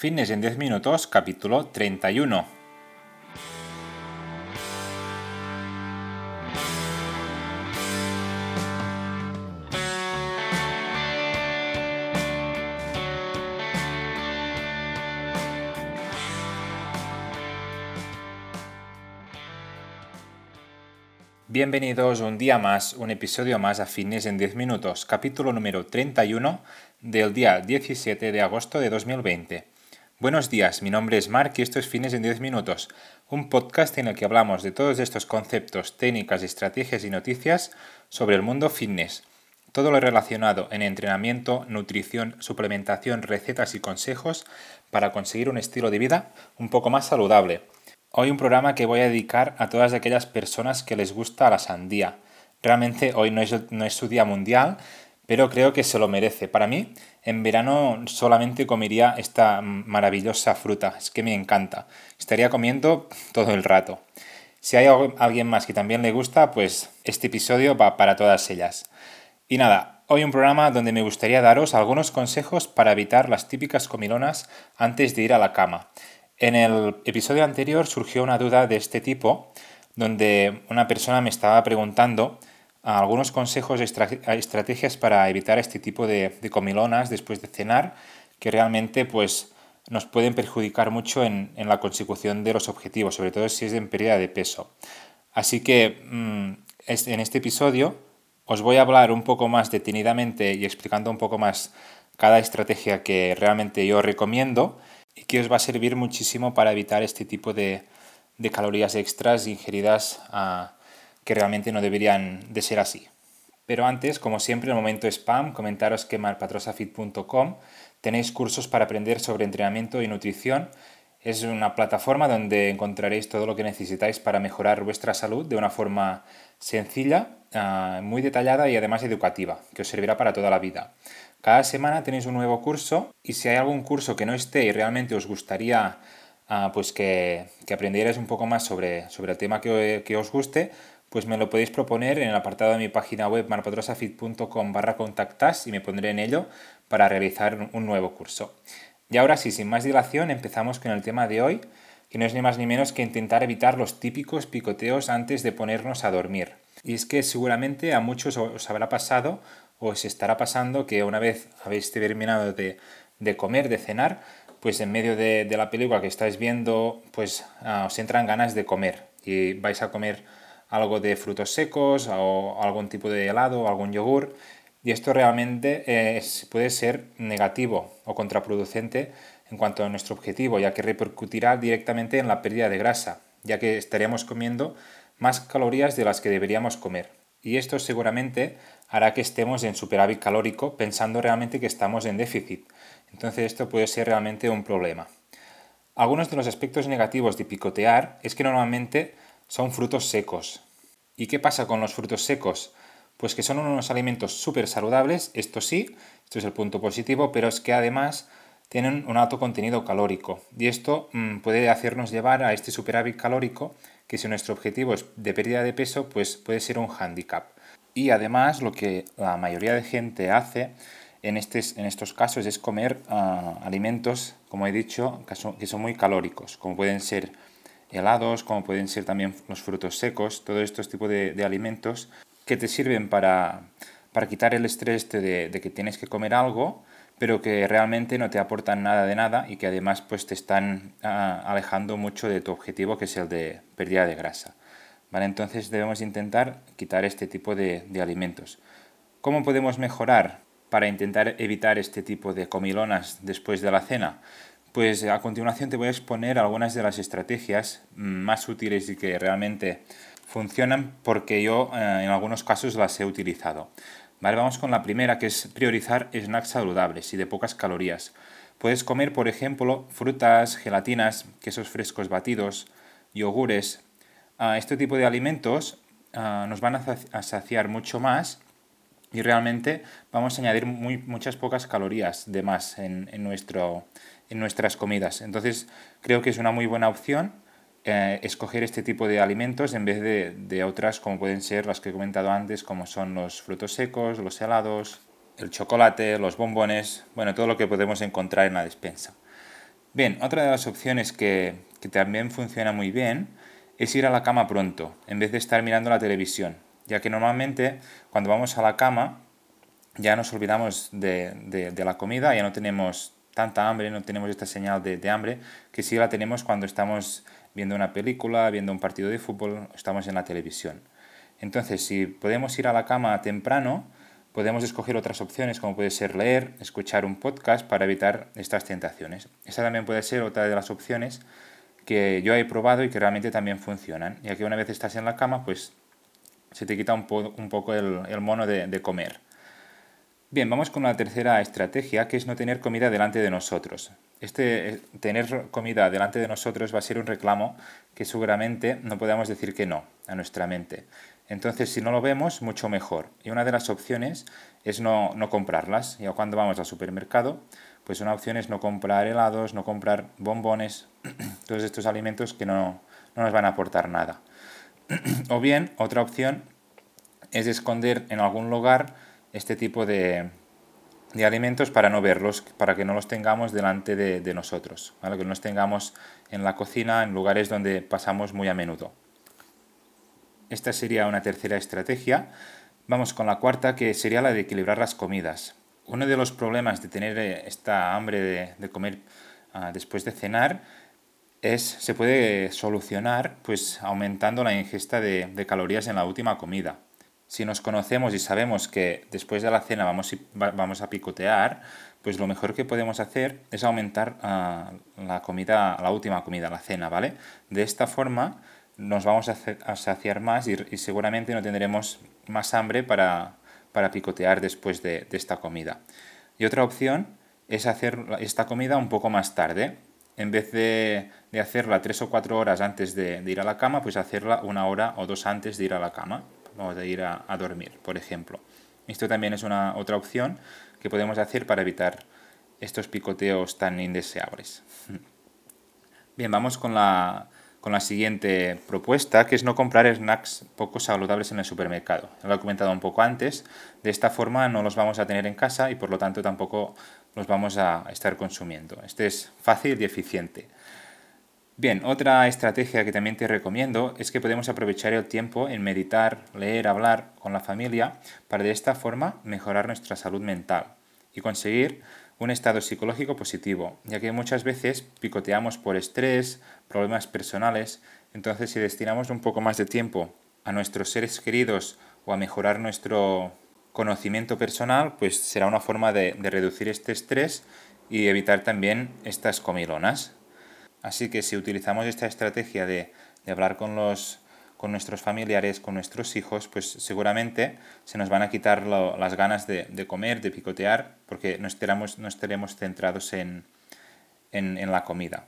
Fitness en 10 minutos, capítulo 31. Bienvenidos un día más, un episodio más a Fitness en 10 minutos, capítulo número 31 del día 17 de agosto de 2020. Buenos días, mi nombre es Mark y esto es Fitness en 10 minutos, un podcast en el que hablamos de todos estos conceptos, técnicas, estrategias y noticias sobre el mundo fitness. Todo lo relacionado en entrenamiento, nutrición, suplementación, recetas y consejos para conseguir un estilo de vida un poco más saludable. Hoy un programa que voy a dedicar a todas aquellas personas que les gusta la sandía. Realmente hoy no es, no es su día mundial, pero creo que se lo merece. Para mí, en verano solamente comería esta maravillosa fruta, es que me encanta. Estaría comiendo todo el rato. Si hay alguien más que también le gusta, pues este episodio va para todas ellas. Y nada, hoy un programa donde me gustaría daros algunos consejos para evitar las típicas comilonas antes de ir a la cama. En el episodio anterior surgió una duda de este tipo, donde una persona me estaba preguntando algunos consejos, estrategias para evitar este tipo de, comilonas después de cenar, que realmente pues, nos pueden perjudicar mucho en, la consecución de los objetivos, sobre todo si es en pérdida de peso. Así que mm, en este episodio os voy a hablar un poco más detenidamente y explicando un poco más cada estrategia que realmente yo recomiendo y que os va a servir muchísimo para evitar este tipo de, calorías extras ingeridas que realmente no deberían de ser así. Pero antes, como siempre, el momento spam, comentaros que marpatrosafit.com tenéis cursos para aprender sobre entrenamiento y nutrición. Es una plataforma donde encontraréis todo lo que necesitáis para mejorar vuestra salud de una forma sencilla, ah, muy detallada y además educativa, que os servirá para toda la vida. Cada semana tenéis un nuevo curso y si hay algún curso que no esté y realmente os gustaría ah, pues que, que, aprendierais un poco más sobre, sobre el tema que, que, os guste, pues me lo podéis proponer en el apartado de mi página web marpatrosafit.com barra contactas y me pondré en ello para realizar un nuevo curso. Y ahora sí, sin más dilación, empezamos con el tema de hoy, que no es ni más ni menos que intentar evitar los típicos picoteos antes de ponernos a dormir. Y es que seguramente a muchos os habrá pasado os estará pasando que una vez habéis terminado de, comer, de cenar, pues en medio de, la película que estáis viendo, pues ah, os entran ganas de comer y vais a comer algo de frutos secos o algún tipo de helado o algún yogur. Y esto realmente puede ser negativo o contraproducente en cuanto a nuestro objetivo, ya que repercutirá directamente en la pérdida de grasa, ya que estaríamos comiendo más calorías de las que deberíamos comer. Y esto seguramente hará que estemos en superávit calórico pensando realmente que estamos en déficit. Entonces esto puede ser realmente un problema. Algunos de los aspectos negativos de picotear es que normalmente son frutos secos. ¿Y qué pasa con los frutos secos? Pues que son unos alimentos súper saludables, esto sí, esto es el punto positivo, pero es que además tienen un alto contenido calórico. Y esto mm, puede hacernos llevar a este superávit calórico, que si nuestro objetivo es de pérdida de peso, pues puede ser un hándicap. Y además lo que la mayoría de gente hace en, en estos casos es comer ah, alimentos, como he dicho, que son, muy calóricos, como pueden ser helados, como pueden ser también los frutos secos, todos estos tipos de, alimentos que te sirven para, quitar el estrés de, que tienes que comer algo, pero que realmente no te aportan nada de nada y que además pues, te están ah, alejando mucho de tu objetivo, que es el de pérdida de grasa. Entonces debemos intentar quitar este tipo de, alimentos. ¿Cómo podemos mejorar para intentar evitar este tipo de comilonas después de la cena? Pues a continuación te voy a exponer algunas de las estrategias más útiles y que realmente funcionan porque yo eh, en algunos casos las he utilizado. vamos con la primera que es priorizar snacks saludables y de pocas calorías. Puedes comer, por ejemplo, frutas, gelatinas, quesos frescos batidos, yogures, este tipo de alimentos nos van a saciar mucho más y realmente vamos a añadir muy, muchas pocas calorías de más en, nuestro, en nuestras comidas. Entonces creo que es una muy buena opción eh, escoger este tipo de alimentos en vez de, de, otras como pueden ser las que he comentado antes, como son los frutos secos, los helados, el chocolate, los bombones, bueno, todo lo que podemos encontrar en la despensa. Bien, otra de las opciones que, que también funciona muy bien es ir a la cama pronto, en vez de estar mirando la televisión, ya que normalmente cuando vamos a la cama ya nos olvidamos de, de, la comida, ya no tenemos tanta hambre, no tenemos esta señal de, de, hambre, que sí la tenemos cuando estamos viendo una película, viendo un partido de fútbol, estamos en la televisión. Entonces, si podemos ir a la cama temprano, podemos escoger otras opciones como puede ser leer, escuchar un podcast para evitar estas tentaciones. Esa también puede ser otra de las opciones que yo he probado y que realmente también funcionan, ya que una vez estás en la cama, pues se te quita un, un poco el, el mono de, de comer. Bien, vamos con la tercera estrategia, que es no tener comida delante de nosotros. Este eh, tener comida delante de nosotros va a ser un reclamo que seguramente no podemos decir que no a nuestra mente. Entonces, si no lo vemos, mucho mejor. Y una de las opciones es no, no comprarlas. Ya cuando vamos al supermercado, pues una opción es no comprar helados, no comprar bombones, todos estos alimentos que no, no nos van a aportar nada. o bien, otra opción es esconder en algún lugar este tipo de, de, alimentos para no verlos, para que no los tengamos delante de, de nosotros, ¿vale? que no los tengamos en la cocina, en lugares donde pasamos muy a menudo. Esta sería una tercera estrategia. Vamos con la cuarta, que sería la de equilibrar las comidas. Uno de los problemas de tener eh, esta hambre de, comer uh, después de cenar es, se puede solucionar pues, aumentando la ingesta de, de calorías en la última comida si nos conocemos y sabemos que después de la cena vamos, vamos a picotear, pues lo mejor que podemos hacer es aumentar uh, la comida, la última comida, la cena, ¿vale? De esta forma nos vamos a, a saciar más y, y, seguramente no tendremos más hambre para, para picotear después de, de, esta comida. Y otra opción es hacer esta comida un poco más tarde. En vez de, de hacerla tres o cuatro horas antes de, ir a la cama, pues hacerla una hora o dos antes de ir a la cama o de ir a, a, dormir, por ejemplo. Esto también es una otra opción que podemos hacer para evitar estos picoteos tan indeseables. Bien, vamos con la, la siguiente propuesta, que es no comprar snacks poco saludables en el supermercado. Lo he comentado un poco antes. De esta forma no los vamos a tener en casa y por lo tanto tampoco los vamos a estar consumiendo. Este es fácil y eficiente. Bien, otra estrategia que también te recomiendo es que podemos aprovechar el tiempo en meditar, leer, hablar con la familia para de esta forma mejorar nuestra salud mental y conseguir un estado psicológico positivo, ya que muchas veces picoteamos por estrés, problemas personales, entonces si destinamos un poco más de tiempo a nuestros seres queridos o a mejorar nuestro conocimiento personal, pues será una forma de, de reducir este estrés y evitar también estas comilonas. Así que si utilizamos esta estrategia de, de hablar con, los, con nuestros familiares, con nuestros hijos, pues seguramente se nos van a quitar las ganas de, comer, de picotear, porque no estaremos, centrados en, la comida.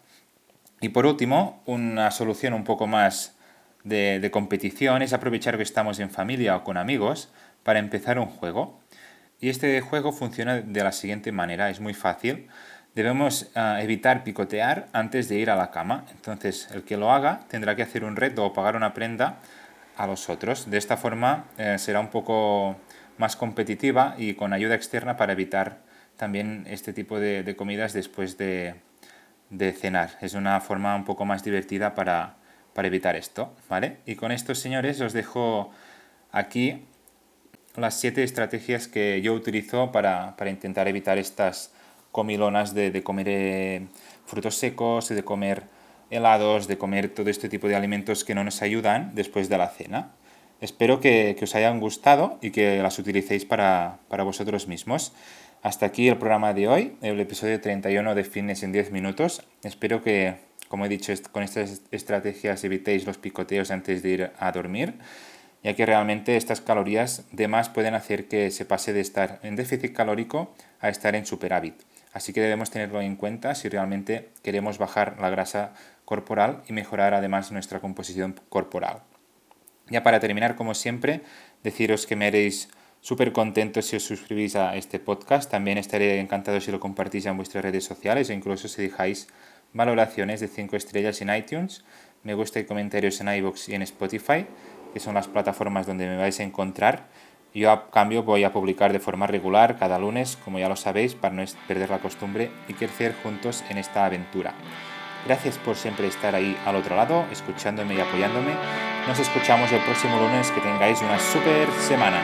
Y por último, una solución un poco más de competición es aprovechar que estamos en familia o con amigos para empezar un juego. Y este juego funciona de la siguiente manera, es muy fácil debemos uh, evitar picotear antes de ir a la cama. Entonces, el que lo haga tendrá que hacer un reto o pagar una prenda a los otros. De esta forma eh, será un poco más competitiva y con ayuda externa para evitar también este tipo de, de comidas después de, de, cenar. Es una forma un poco más divertida para, para evitar esto, ¿vale? Y con esto, señores, os dejo aquí las siete estrategias que yo utilizo para, para intentar evitar estas comilonas de, de comer eh, frutos secos, de comer helados, de comer todo este tipo de alimentos que no nos ayudan después de la cena. Espero que, que os hayan gustado y que las utilicéis para, para, vosotros mismos. Hasta aquí el programa de hoy, el episodio 31 de Fitness en 10 minutos. Espero que, como he dicho, con estas estrategias evitéis los picoteos antes de ir a dormir, ya que realmente estas calorías de más pueden hacer que se pase de estar en déficit calórico a estar en superávit. Así que debemos tenerlo en cuenta si realmente queremos bajar la grasa corporal y mejorar además nuestra composición corporal. Ya para terminar, como siempre, deciros que me haréis súper contentos si os suscribís a este podcast. También estaré encantado si lo compartís en vuestras redes sociales e incluso si dejáis valoraciones de 5 estrellas en iTunes, me gusta y comentarios en iVoox y en Spotify, que son las plataformas donde me vais a encontrar. Yo a cambio voy a publicar de forma regular cada lunes, como ya lo sabéis, para no perder la costumbre y crecer juntos en esta aventura. Gracias por siempre estar ahí al otro lado, escuchándome y apoyándome. Nos escuchamos el próximo lunes. Que tengáis una super semana.